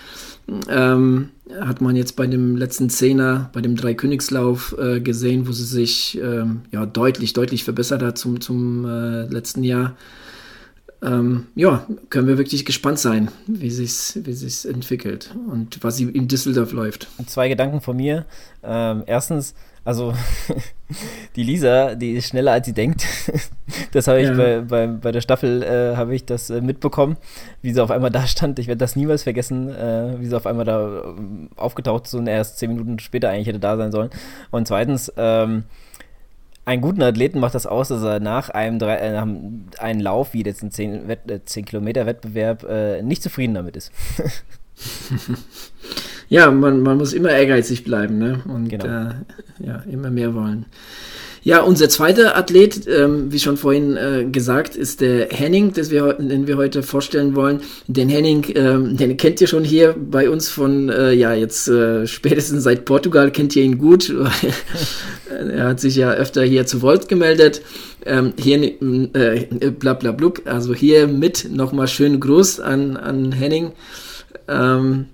Ähm, hat man jetzt bei dem letzten Zehner, bei dem Dreikönigslauf äh, gesehen, wo sie sich ähm, ja deutlich, deutlich verbessert hat zum, zum äh, letzten Jahr. ähm, ja, können wir wirklich gespannt sein, wie sich's, wie sich's entwickelt und was in Düsseldorf läuft. Zwei Gedanken von mir. Ähm, erstens, also die Lisa, die ist schneller als sie denkt. das habe ich ja. bei, bei, bei der Staffel äh, habe ich das äh, mitbekommen, wie sie auf einmal da stand. Ich werde das niemals vergessen, äh, wie sie auf einmal da ähm, aufgetaucht ist und erst zehn Minuten später eigentlich hätte da sein sollen. Und zweitens, ähm, einen guten Athleten macht das aus, dass er nach einem, drei, äh, nach einem Lauf, wie jetzt ein 10, Wett, 10 äh, Kilometer Wettbewerb, äh, nicht zufrieden damit ist. ja, man, man muss immer ehrgeizig bleiben ne? und genau. äh, ja, immer mehr wollen. Ja, unser zweiter Athlet, ähm, wie schon vorhin äh, gesagt, ist der Henning, das wir, den wir heute vorstellen wollen. Den Henning, ähm, den kennt ihr schon hier bei uns von, äh, ja, jetzt äh, spätestens seit Portugal kennt ihr ihn gut. er hat sich ja öfter hier zu Volt gemeldet. Ähm, hier, äh, bla bla blub. Also hier mit nochmal schönen Gruß an, an Henning. Ähm,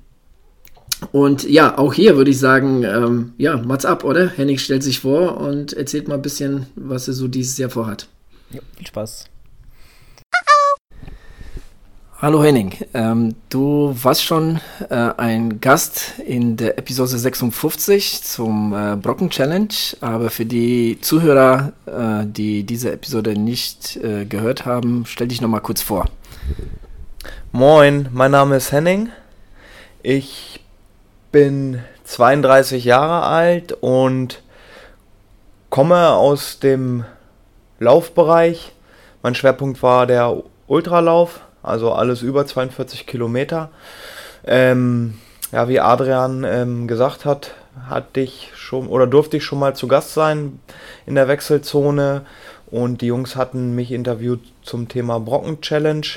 und ja, auch hier würde ich sagen, ähm, ja, Mats ab, oder? Henning stellt sich vor und erzählt mal ein bisschen, was er so dieses Jahr vorhat. Ja, viel Spaß. Hallo Henning, ähm, du warst schon äh, ein Gast in der Episode 56 zum äh, Brocken Challenge, aber für die Zuhörer, äh, die diese Episode nicht äh, gehört haben, stell dich noch mal kurz vor. Moin, mein Name ist Henning. Ich bin 32 Jahre alt und komme aus dem Laufbereich. Mein Schwerpunkt war der Ultralauf, also alles über 42 Kilometer. Ähm, ja, wie Adrian ähm, gesagt hat, hatte ich schon oder durfte ich schon mal zu Gast sein in der Wechselzone und die Jungs hatten mich interviewt zum Thema Brocken Challenge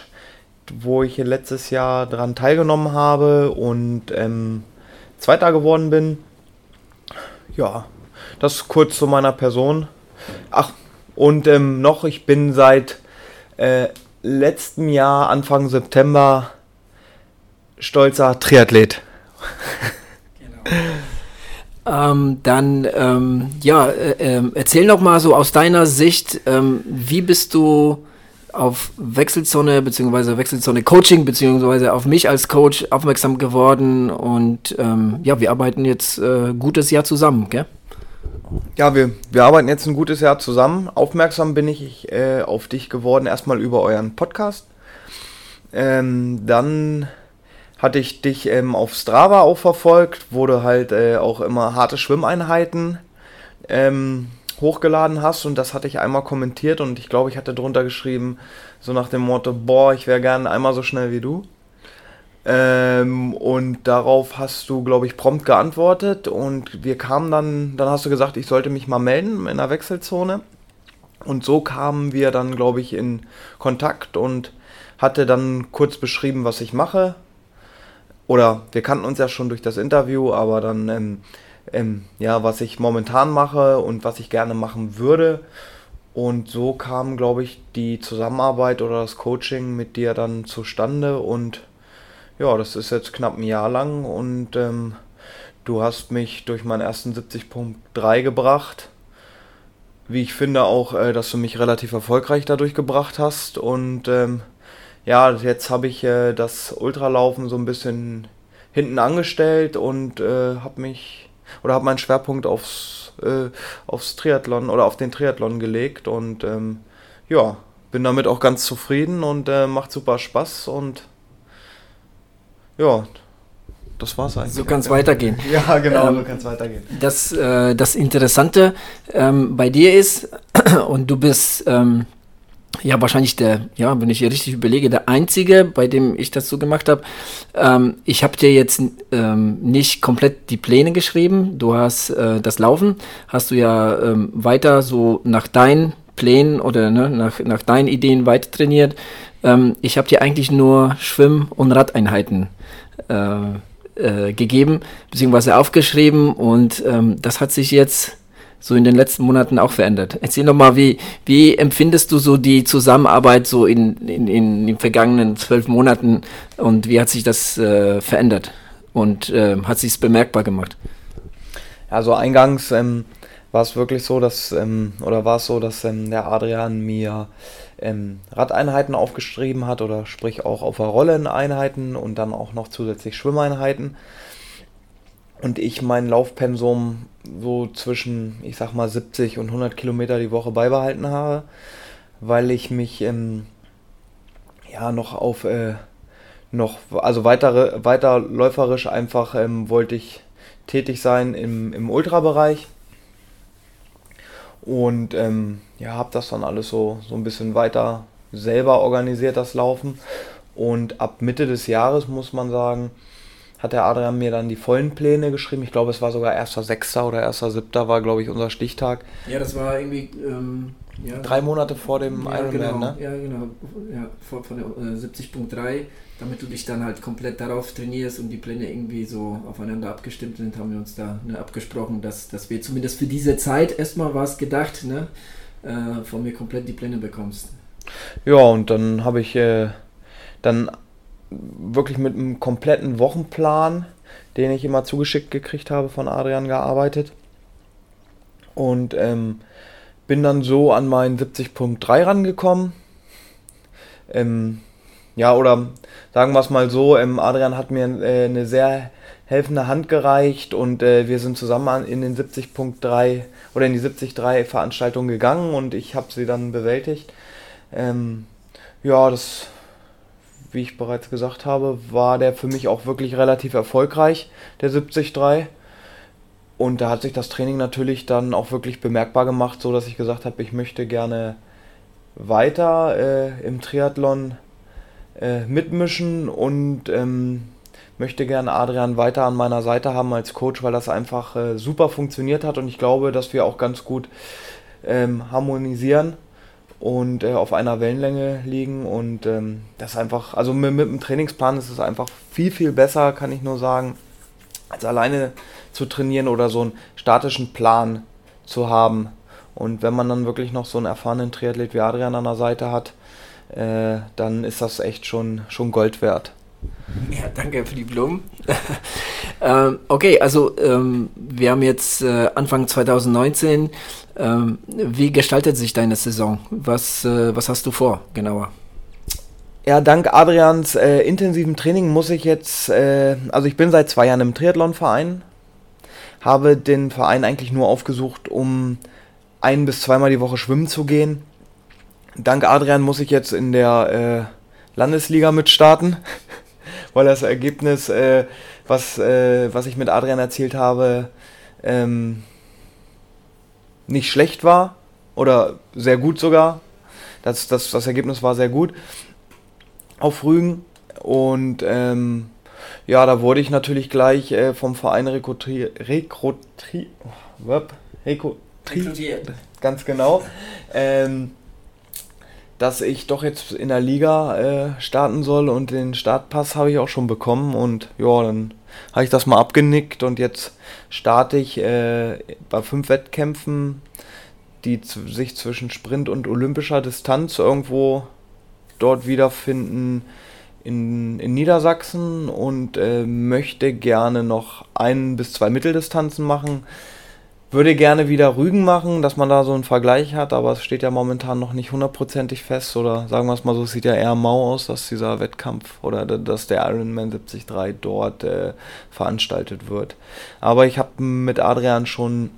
wo ich letztes Jahr daran teilgenommen habe und ähm, Zweiter geworden bin. Ja, das kurz zu meiner Person. Ach, und ähm, noch, ich bin seit äh, letztem Jahr, Anfang September, stolzer Triathlet. Genau. Ähm, dann, ähm, ja, äh, äh, erzähl noch mal so aus deiner Sicht, ähm, wie bist du auf Wechselzone bzw. Wechselzone Coaching bzw. auf mich als Coach aufmerksam geworden und ähm, ja, wir arbeiten jetzt äh, gutes Jahr zusammen, gell? Ja, wir, wir arbeiten jetzt ein gutes Jahr zusammen. Aufmerksam bin ich äh, auf dich geworden, erstmal über euren Podcast. Ähm, dann hatte ich dich ähm, auf Strava auch verfolgt, wurde halt äh, auch immer harte Schwimmeinheiten ähm, hochgeladen hast und das hatte ich einmal kommentiert und ich glaube, ich hatte drunter geschrieben, so nach dem Motto, boah, ich wäre gerne einmal so schnell wie du. Ähm, und darauf hast du, glaube ich, prompt geantwortet und wir kamen dann, dann hast du gesagt, ich sollte mich mal melden in der Wechselzone. Und so kamen wir dann, glaube ich, in Kontakt und hatte dann kurz beschrieben, was ich mache. Oder wir kannten uns ja schon durch das Interview, aber dann ähm, ähm, ja, was ich momentan mache und was ich gerne machen würde. Und so kam, glaube ich, die Zusammenarbeit oder das Coaching mit dir dann zustande. Und ja, das ist jetzt knapp ein Jahr lang und ähm, du hast mich durch meinen ersten 70.3 gebracht. Wie ich finde auch, äh, dass du mich relativ erfolgreich dadurch gebracht hast. Und ähm, ja, jetzt habe ich äh, das Ultralaufen so ein bisschen hinten angestellt und äh, habe mich oder habe meinen Schwerpunkt aufs, äh, aufs Triathlon oder auf den Triathlon gelegt und ähm, ja, bin damit auch ganz zufrieden und äh, macht super Spaß und ja, das war's eigentlich. So kann es weitergehen. Ja, genau, ähm, so kann es weitergehen. Das, äh, das Interessante ähm, bei dir ist, und du bist ähm, ja, wahrscheinlich der, ja, wenn ich hier richtig überlege, der einzige, bei dem ich das so gemacht habe. Ähm, ich habe dir jetzt ähm, nicht komplett die Pläne geschrieben. Du hast äh, das Laufen, hast du ja ähm, weiter so nach deinen Plänen oder ne, nach, nach deinen Ideen weiter trainiert. Ähm, ich habe dir eigentlich nur Schwimm- und Radeinheiten äh, äh, gegeben, beziehungsweise aufgeschrieben und ähm, das hat sich jetzt so in den letzten Monaten auch verändert. Erzähl doch mal, wie, wie empfindest du so die Zusammenarbeit so in, in, in den vergangenen zwölf Monaten und wie hat sich das äh, verändert und äh, hat sich es bemerkbar gemacht? Also eingangs ähm, war es wirklich so, dass, ähm, oder war es so, dass ähm, der Adrian mir ähm, Radeinheiten aufgeschrieben hat oder sprich auch auf Rolleneinheiten und dann auch noch zusätzlich Schwimmeinheiten. Und ich mein Laufpensum so zwischen, ich sag mal, 70 und 100 Kilometer die Woche beibehalten habe, weil ich mich ähm, ja noch auf äh, noch, also weitere, weiter läuferisch einfach ähm, wollte ich tätig sein im, im Ultrabereich. Und ähm, ja, habe das dann alles so, so ein bisschen weiter selber organisiert, das Laufen. Und ab Mitte des Jahres, muss man sagen, hat der Adrian mir dann die vollen Pläne geschrieben. Ich glaube, es war sogar 1.6. oder 1.7. war, glaube ich, unser Stichtag. Ja, das war irgendwie ähm, ja, drei Monate vor dem ja, Ironman, genau, ne? Ja, genau. Ja, vor, von der äh, 70.3, damit du dich dann halt komplett darauf trainierst und die Pläne irgendwie so aufeinander abgestimmt sind, haben wir uns da ne, abgesprochen, dass, dass wir zumindest für diese Zeit erstmal was gedacht, ne, äh, von mir komplett die Pläne bekommst. Ja, und dann habe ich äh, dann wirklich mit einem kompletten Wochenplan, den ich immer zugeschickt gekriegt habe von Adrian gearbeitet. Und ähm, bin dann so an meinen 70.3 rangekommen. Ähm, ja, oder sagen wir es mal so, ähm, Adrian hat mir äh, eine sehr helfende Hand gereicht und äh, wir sind zusammen in den 70.3 oder in die 70.3 Veranstaltung gegangen und ich habe sie dann bewältigt. Ähm, ja, das wie ich bereits gesagt habe, war der für mich auch wirklich relativ erfolgreich, der 70-3. Und da hat sich das Training natürlich dann auch wirklich bemerkbar gemacht, so dass ich gesagt habe, ich möchte gerne weiter äh, im Triathlon äh, mitmischen und ähm, möchte gerne Adrian weiter an meiner Seite haben als Coach, weil das einfach äh, super funktioniert hat und ich glaube, dass wir auch ganz gut ähm, harmonisieren und äh, auf einer Wellenlänge liegen und ähm, das ist einfach, also mit, mit dem Trainingsplan ist es einfach viel, viel besser, kann ich nur sagen, als alleine zu trainieren oder so einen statischen Plan zu haben. Und wenn man dann wirklich noch so einen erfahrenen Triathlet wie Adrian an der Seite hat, äh, dann ist das echt schon, schon Gold wert. Ja, danke für die Blumen. ähm, okay, also ähm, wir haben jetzt äh, Anfang 2019. Ähm, wie gestaltet sich deine Saison? Was, äh, was hast du vor, genauer? Ja, dank Adrians äh, intensiven Training muss ich jetzt, äh, also ich bin seit zwei Jahren im Triathlon-Verein, habe den Verein eigentlich nur aufgesucht, um ein bis zweimal die Woche schwimmen zu gehen. Dank Adrian muss ich jetzt in der äh, Landesliga mitstarten, weil das Ergebnis, äh, was, äh, was ich mit Adrian erzielt habe, ähm, nicht schlecht war oder sehr gut sogar. Das, das, das Ergebnis war sehr gut auf Rügen. Und ähm, ja, da wurde ich natürlich gleich äh, vom Verein rekrutiert, rekrutiert, oh, rekrutiert, ganz genau, ähm, dass ich doch jetzt in der Liga äh, starten soll und den Startpass habe ich auch schon bekommen und ja, dann habe ich das mal abgenickt und jetzt starte ich äh, bei fünf Wettkämpfen, die sich zwischen Sprint und olympischer Distanz irgendwo dort wiederfinden in, in Niedersachsen und äh, möchte gerne noch ein bis zwei Mitteldistanzen machen. Würde gerne wieder Rügen machen, dass man da so einen Vergleich hat, aber es steht ja momentan noch nicht hundertprozentig fest oder sagen wir es mal so, es sieht ja eher mau aus, dass dieser Wettkampf oder dass der Ironman 73 dort äh, veranstaltet wird. Aber ich habe mit Adrian schon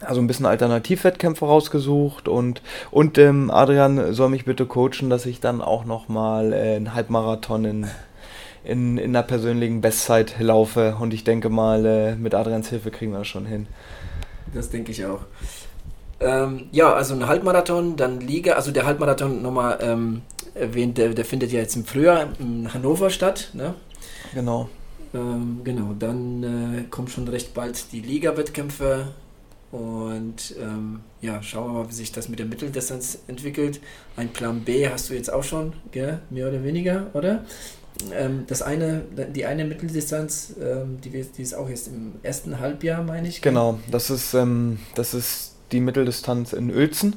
also ein bisschen Alternativwettkämpfe rausgesucht und, und ähm, Adrian soll mich bitte coachen, dass ich dann auch nochmal äh, einen Halbmarathon in, in, in einer persönlichen Bestzeit laufe und ich denke mal, äh, mit Adrians Hilfe kriegen wir das schon hin. Das denke ich auch. Ähm, ja, also ein Halbmarathon, dann Liga, also der Halbmarathon nochmal ähm, erwähnt, der, der, findet ja jetzt im Frühjahr in Hannover statt, ne? Genau. Ähm, genau, dann äh, kommen schon recht bald die Liga-Wettkämpfe und ähm, ja, schauen wir mal, wie sich das mit der Mitteldistanz entwickelt. Ein Plan B hast du jetzt auch schon, gell? mehr oder weniger, oder? Ähm, das eine, die eine Mitteldistanz, ähm, die, die ist auch jetzt im ersten Halbjahr, meine ich. Genau, das ist, ähm, das ist die Mitteldistanz in Uelzen.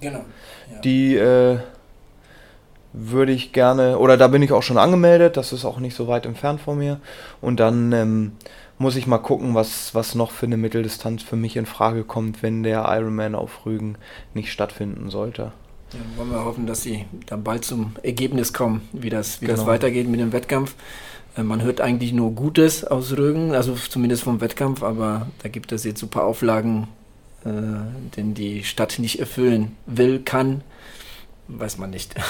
Genau. Ja. Die äh, würde ich gerne, oder da bin ich auch schon angemeldet, das ist auch nicht so weit entfernt von mir. Und dann ähm, muss ich mal gucken, was, was noch für eine Mitteldistanz für mich in Frage kommt, wenn der Ironman auf Rügen nicht stattfinden sollte. Ja, wollen wir hoffen, dass sie dann bald zum Ergebnis kommen, wie das, wie genau. das weitergeht mit dem Wettkampf. Äh, man hört eigentlich nur Gutes aus Rügen, also zumindest vom Wettkampf, aber da gibt es jetzt super Auflagen, äh, den die Stadt nicht erfüllen will, kann, weiß man nicht.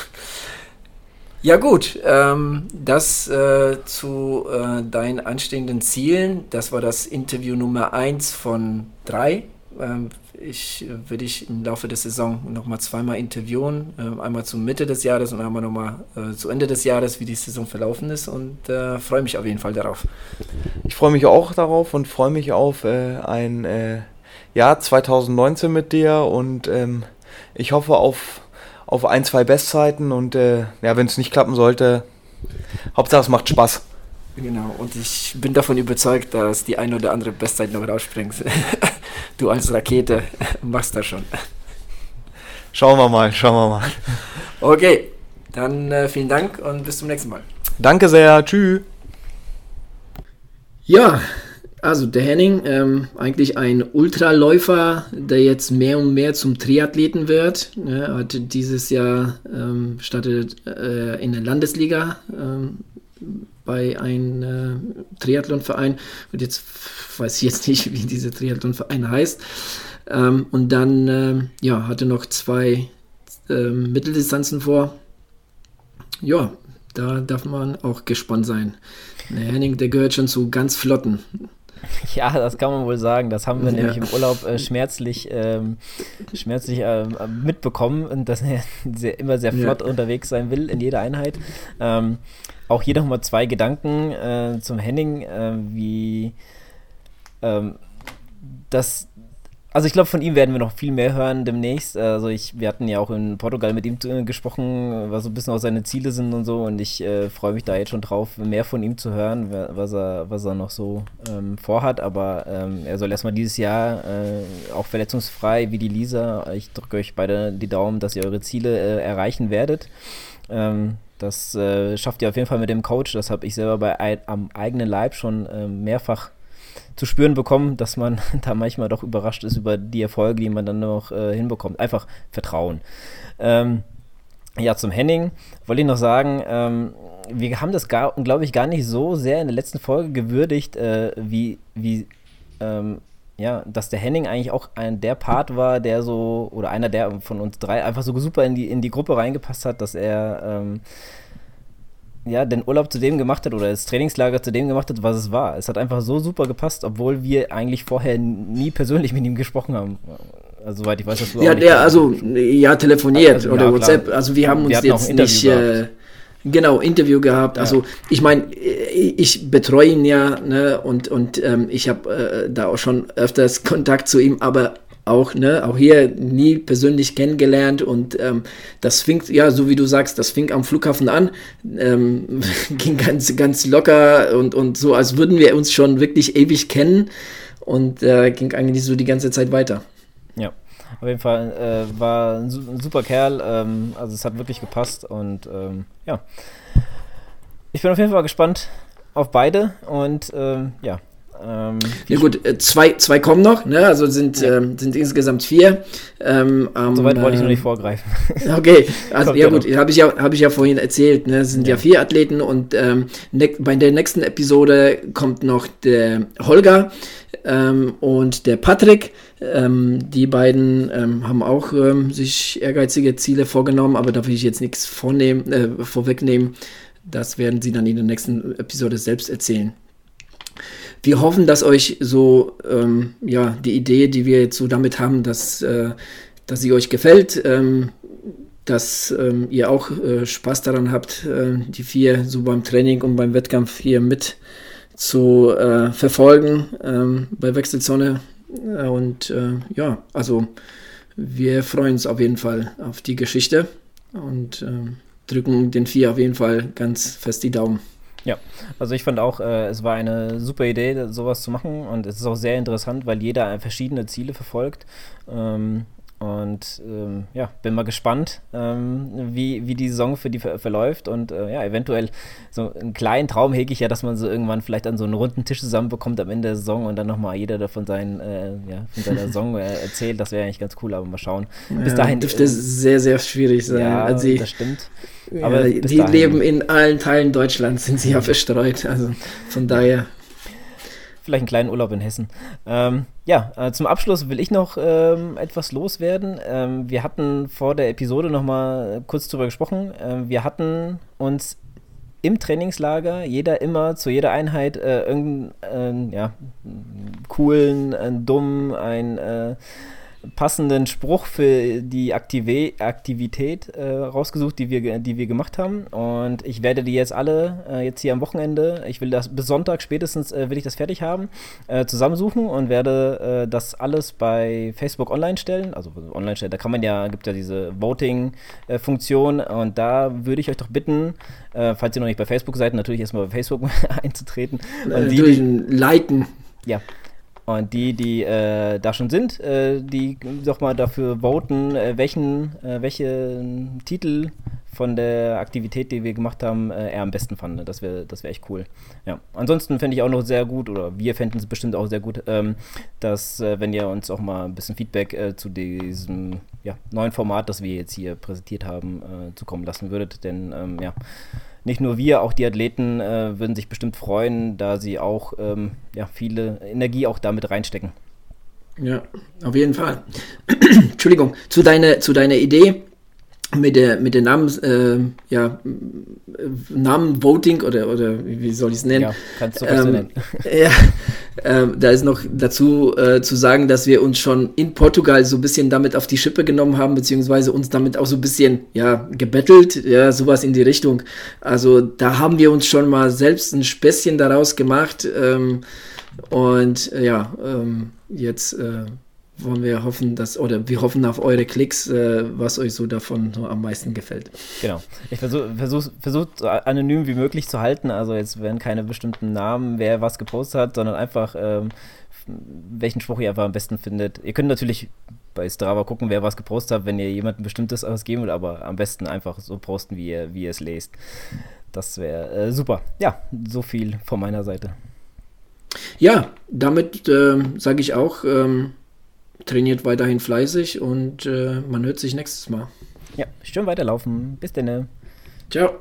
Ja gut, ähm, das äh, zu äh, deinen anstehenden Zielen. Das war das Interview Nummer 1 von 3. Ähm, ich äh, würde dich im Laufe der Saison nochmal zweimal interviewen. Äh, einmal zur Mitte des Jahres und einmal nochmal äh, zu Ende des Jahres, wie die Saison verlaufen ist. Und freue mich auf jeden Fall darauf. Ich freue mich auch darauf und freue mich auf ein Jahr 2019 mit dir. Und ähm, ich hoffe auf auf ein, zwei Bestzeiten und ja, wenn es nicht klappen sollte, Hauptsache es macht Spaß. Genau, und ich bin davon überzeugt, dass die eine oder andere Bestzeit noch rausspringt. du als Rakete machst das schon. Schauen wir mal, schauen wir mal. Okay, dann äh, vielen Dank und bis zum nächsten Mal. Danke sehr, tschüss. Ja, also der Henning, ähm, eigentlich ein Ultraläufer, der jetzt mehr und mehr zum Triathleten wird. Ne, hat dieses Jahr ähm, startet äh, in der Landesliga ähm, bei einem äh, Triathlonverein. Und jetzt weiß ich jetzt nicht, wie dieser Triathlonverein heißt. Ähm, und dann äh, ja, hatte noch zwei ähm, Mitteldistanzen vor. Ja, da darf man auch gespannt sein. Der Henning, der gehört schon zu ganz flotten. Ja, das kann man wohl sagen. Das haben wir ja. nämlich im Urlaub äh, schmerzlich, ähm, schmerzlich äh, mitbekommen, dass er sehr, immer sehr flott ja. unterwegs sein will in jeder Einheit. Ähm, auch hier nochmal zwei Gedanken äh, zum Henning, äh, wie ähm, das also ich glaube, von ihm werden wir noch viel mehr hören demnächst. Also ich, wir hatten ja auch in Portugal mit ihm äh, gesprochen, was so ein bisschen auch seine Ziele sind und so. Und ich äh, freue mich da jetzt schon drauf, mehr von ihm zu hören, was er, was er noch so ähm, vorhat. Aber ähm, er soll erstmal dieses Jahr äh, auch verletzungsfrei wie die Lisa. Ich drücke euch beide die Daumen, dass ihr eure Ziele äh, erreichen werdet. Ähm, das äh, schafft ihr auf jeden Fall mit dem Coach. Das habe ich selber bei am eigenen Leib schon ähm, mehrfach zu spüren bekommen, dass man da manchmal doch überrascht ist über die Erfolge, die man dann noch äh, hinbekommt. Einfach Vertrauen. Ähm, ja, zum Henning wollte ich noch sagen, ähm, wir haben das, glaube ich, gar nicht so sehr in der letzten Folge gewürdigt, äh, wie, wie ähm, ja, dass der Henning eigentlich auch ein der Part war, der so, oder einer der von uns drei einfach so super in die, in die Gruppe reingepasst hat, dass er ähm, ja, den Urlaub zu dem gemacht hat oder das Trainingslager zu dem gemacht hat, was es war. Es hat einfach so super gepasst, obwohl wir eigentlich vorher nie persönlich mit ihm gesprochen haben. Also, soweit ich weiß, dass du Ja, der, also, ja, telefoniert also, oder ja, WhatsApp. Klar. Also, wir haben uns wir jetzt nicht. Äh, genau, Interview gehabt. Ja. Also, ich meine, ich betreue ihn ja, ne, und, und ähm, ich habe äh, da auch schon öfters Kontakt zu ihm, aber auch, ne, auch hier nie persönlich kennengelernt und ähm, das fing, ja, so wie du sagst, das fing am Flughafen an, ähm, ging ganz, ganz locker und, und so, als würden wir uns schon wirklich ewig kennen und äh, ging eigentlich so die ganze Zeit weiter. Ja, auf jeden Fall äh, war ein, super Kerl, ähm, also es hat wirklich gepasst und ähm, ja, ich bin auf jeden Fall gespannt auf beide und ähm, ja, ähm, ja gut, äh, zwei, zwei kommen noch, ne? also sind, ja. ähm, sind insgesamt vier. Ähm, Soweit wollte ich noch nicht vorgreifen. Okay, also ja gut, habe ich, ja, hab ich ja vorhin erzählt, ne? es sind ja, ja vier Athleten und ähm, bei der nächsten Episode kommt noch der Holger ähm, und der Patrick. Ähm, die beiden haben auch sich ehrgeizige Ziele vorgenommen, aber da will ich jetzt nichts vornehmen, äh, vorwegnehmen. Das werden sie dann in der nächsten Episode selbst erzählen. Wir hoffen, dass euch so ähm, ja, die Idee, die wir jetzt so damit haben, dass, äh, dass sie euch gefällt, ähm, dass ähm, ihr auch äh, Spaß daran habt, äh, die vier so beim Training und beim Wettkampf hier mit zu äh, verfolgen ähm, bei Wechselzone. Und äh, ja, also wir freuen uns auf jeden Fall auf die Geschichte und ähm, drücken den vier auf jeden Fall ganz fest die Daumen. Ja, also ich fand auch, äh, es war eine super Idee, sowas zu machen und es ist auch sehr interessant, weil jeder verschiedene Ziele verfolgt. Ähm, Und ähm, ja, bin mal gespannt, ähm, wie, wie die Saison für die ver verläuft. Und äh, ja, eventuell so einen kleinen Traum hege ich ja, dass man so irgendwann vielleicht an so einen runden Tisch zusammenbekommt am Ende der Saison und dann nochmal jeder davon seinen, äh, ja, von seiner Saison äh, erzählt. Das wäre eigentlich ganz cool, aber mal schauen. Bis ja, dahin dürfte es sehr, sehr schwierig sein. Ja, also das stimmt. Aber ja, die dahin, leben in allen Teilen Deutschlands, sind sie ja verstreut. Also von daher vielleicht einen kleinen Urlaub in Hessen. Ähm, ja, äh, zum Abschluss will ich noch ähm, etwas loswerden. Ähm, wir hatten vor der Episode noch mal kurz drüber gesprochen. Ähm, wir hatten uns im Trainingslager jeder immer zu jeder Einheit äh, irgendeinen äh, ja, coolen, einen dummen, ein äh, passenden Spruch für die Aktive Aktivität äh, rausgesucht, die wir, die wir gemacht haben. Und ich werde die jetzt alle äh, jetzt hier am Wochenende, ich will das bis Sonntag spätestens äh, will ich das fertig haben, äh, zusammensuchen und werde äh, das alles bei Facebook online stellen. Also online stellen, da kann man ja, gibt ja diese Voting-Funktion und da würde ich euch doch bitten, äh, falls ihr noch nicht bei Facebook seid, natürlich erstmal bei Facebook einzutreten. Und die, liken. Ja, und die, die äh, da schon sind, äh, die doch mal dafür voten, äh, welchen, äh, welche Titel von der Aktivität, die wir gemacht haben, äh, er am besten fand. Das wäre das wär echt cool. Ja. Ansonsten fände ich auch noch sehr gut, oder wir fänden es bestimmt auch sehr gut, ähm, dass, äh, wenn ihr uns auch mal ein bisschen Feedback zu diesem ja, neuen Format, das wir jetzt hier präsentiert haben, zukommen lassen würdet. Denn ähm, ja nicht nur wir, auch die Athleten äh, würden sich bestimmt freuen, da sie auch ähm, ja, viele Energie auch damit reinstecken. Ja, auf jeden Fall. Entschuldigung, zu deiner, zu deiner Idee mit der mit der Namens äh, ja Namen Voting oder oder wie soll ich es nennen? Ja, kannst du ähm, so nennen. ja, äh, da ist noch dazu äh, zu sagen, dass wir uns schon in Portugal so ein bisschen damit auf die Schippe genommen haben beziehungsweise uns damit auch so ein bisschen ja gebettelt, ja sowas in die Richtung. Also da haben wir uns schon mal selbst ein Späßchen daraus gemacht ähm, und ja ähm, jetzt äh, wollen wir hoffen, dass, oder wir hoffen auf eure Klicks, äh, was euch so davon so am meisten gefällt. Genau. Ich versuche versuch, versuch, so anonym wie möglich zu halten. Also jetzt werden keine bestimmten Namen, wer was gepostet hat, sondern einfach, ähm, welchen Spruch ihr einfach am besten findet. Ihr könnt natürlich bei Strava gucken, wer was gepostet hat, wenn ihr jemandem bestimmtes ausgeben will, aber am besten einfach so posten, wie ihr, wie ihr es lest. Das wäre äh, super. Ja, so viel von meiner Seite. Ja, damit äh, sage ich auch, ähm, trainiert weiterhin fleißig und äh, man hört sich nächstes Mal. Ja, schön weiterlaufen. Bis dann. Ciao.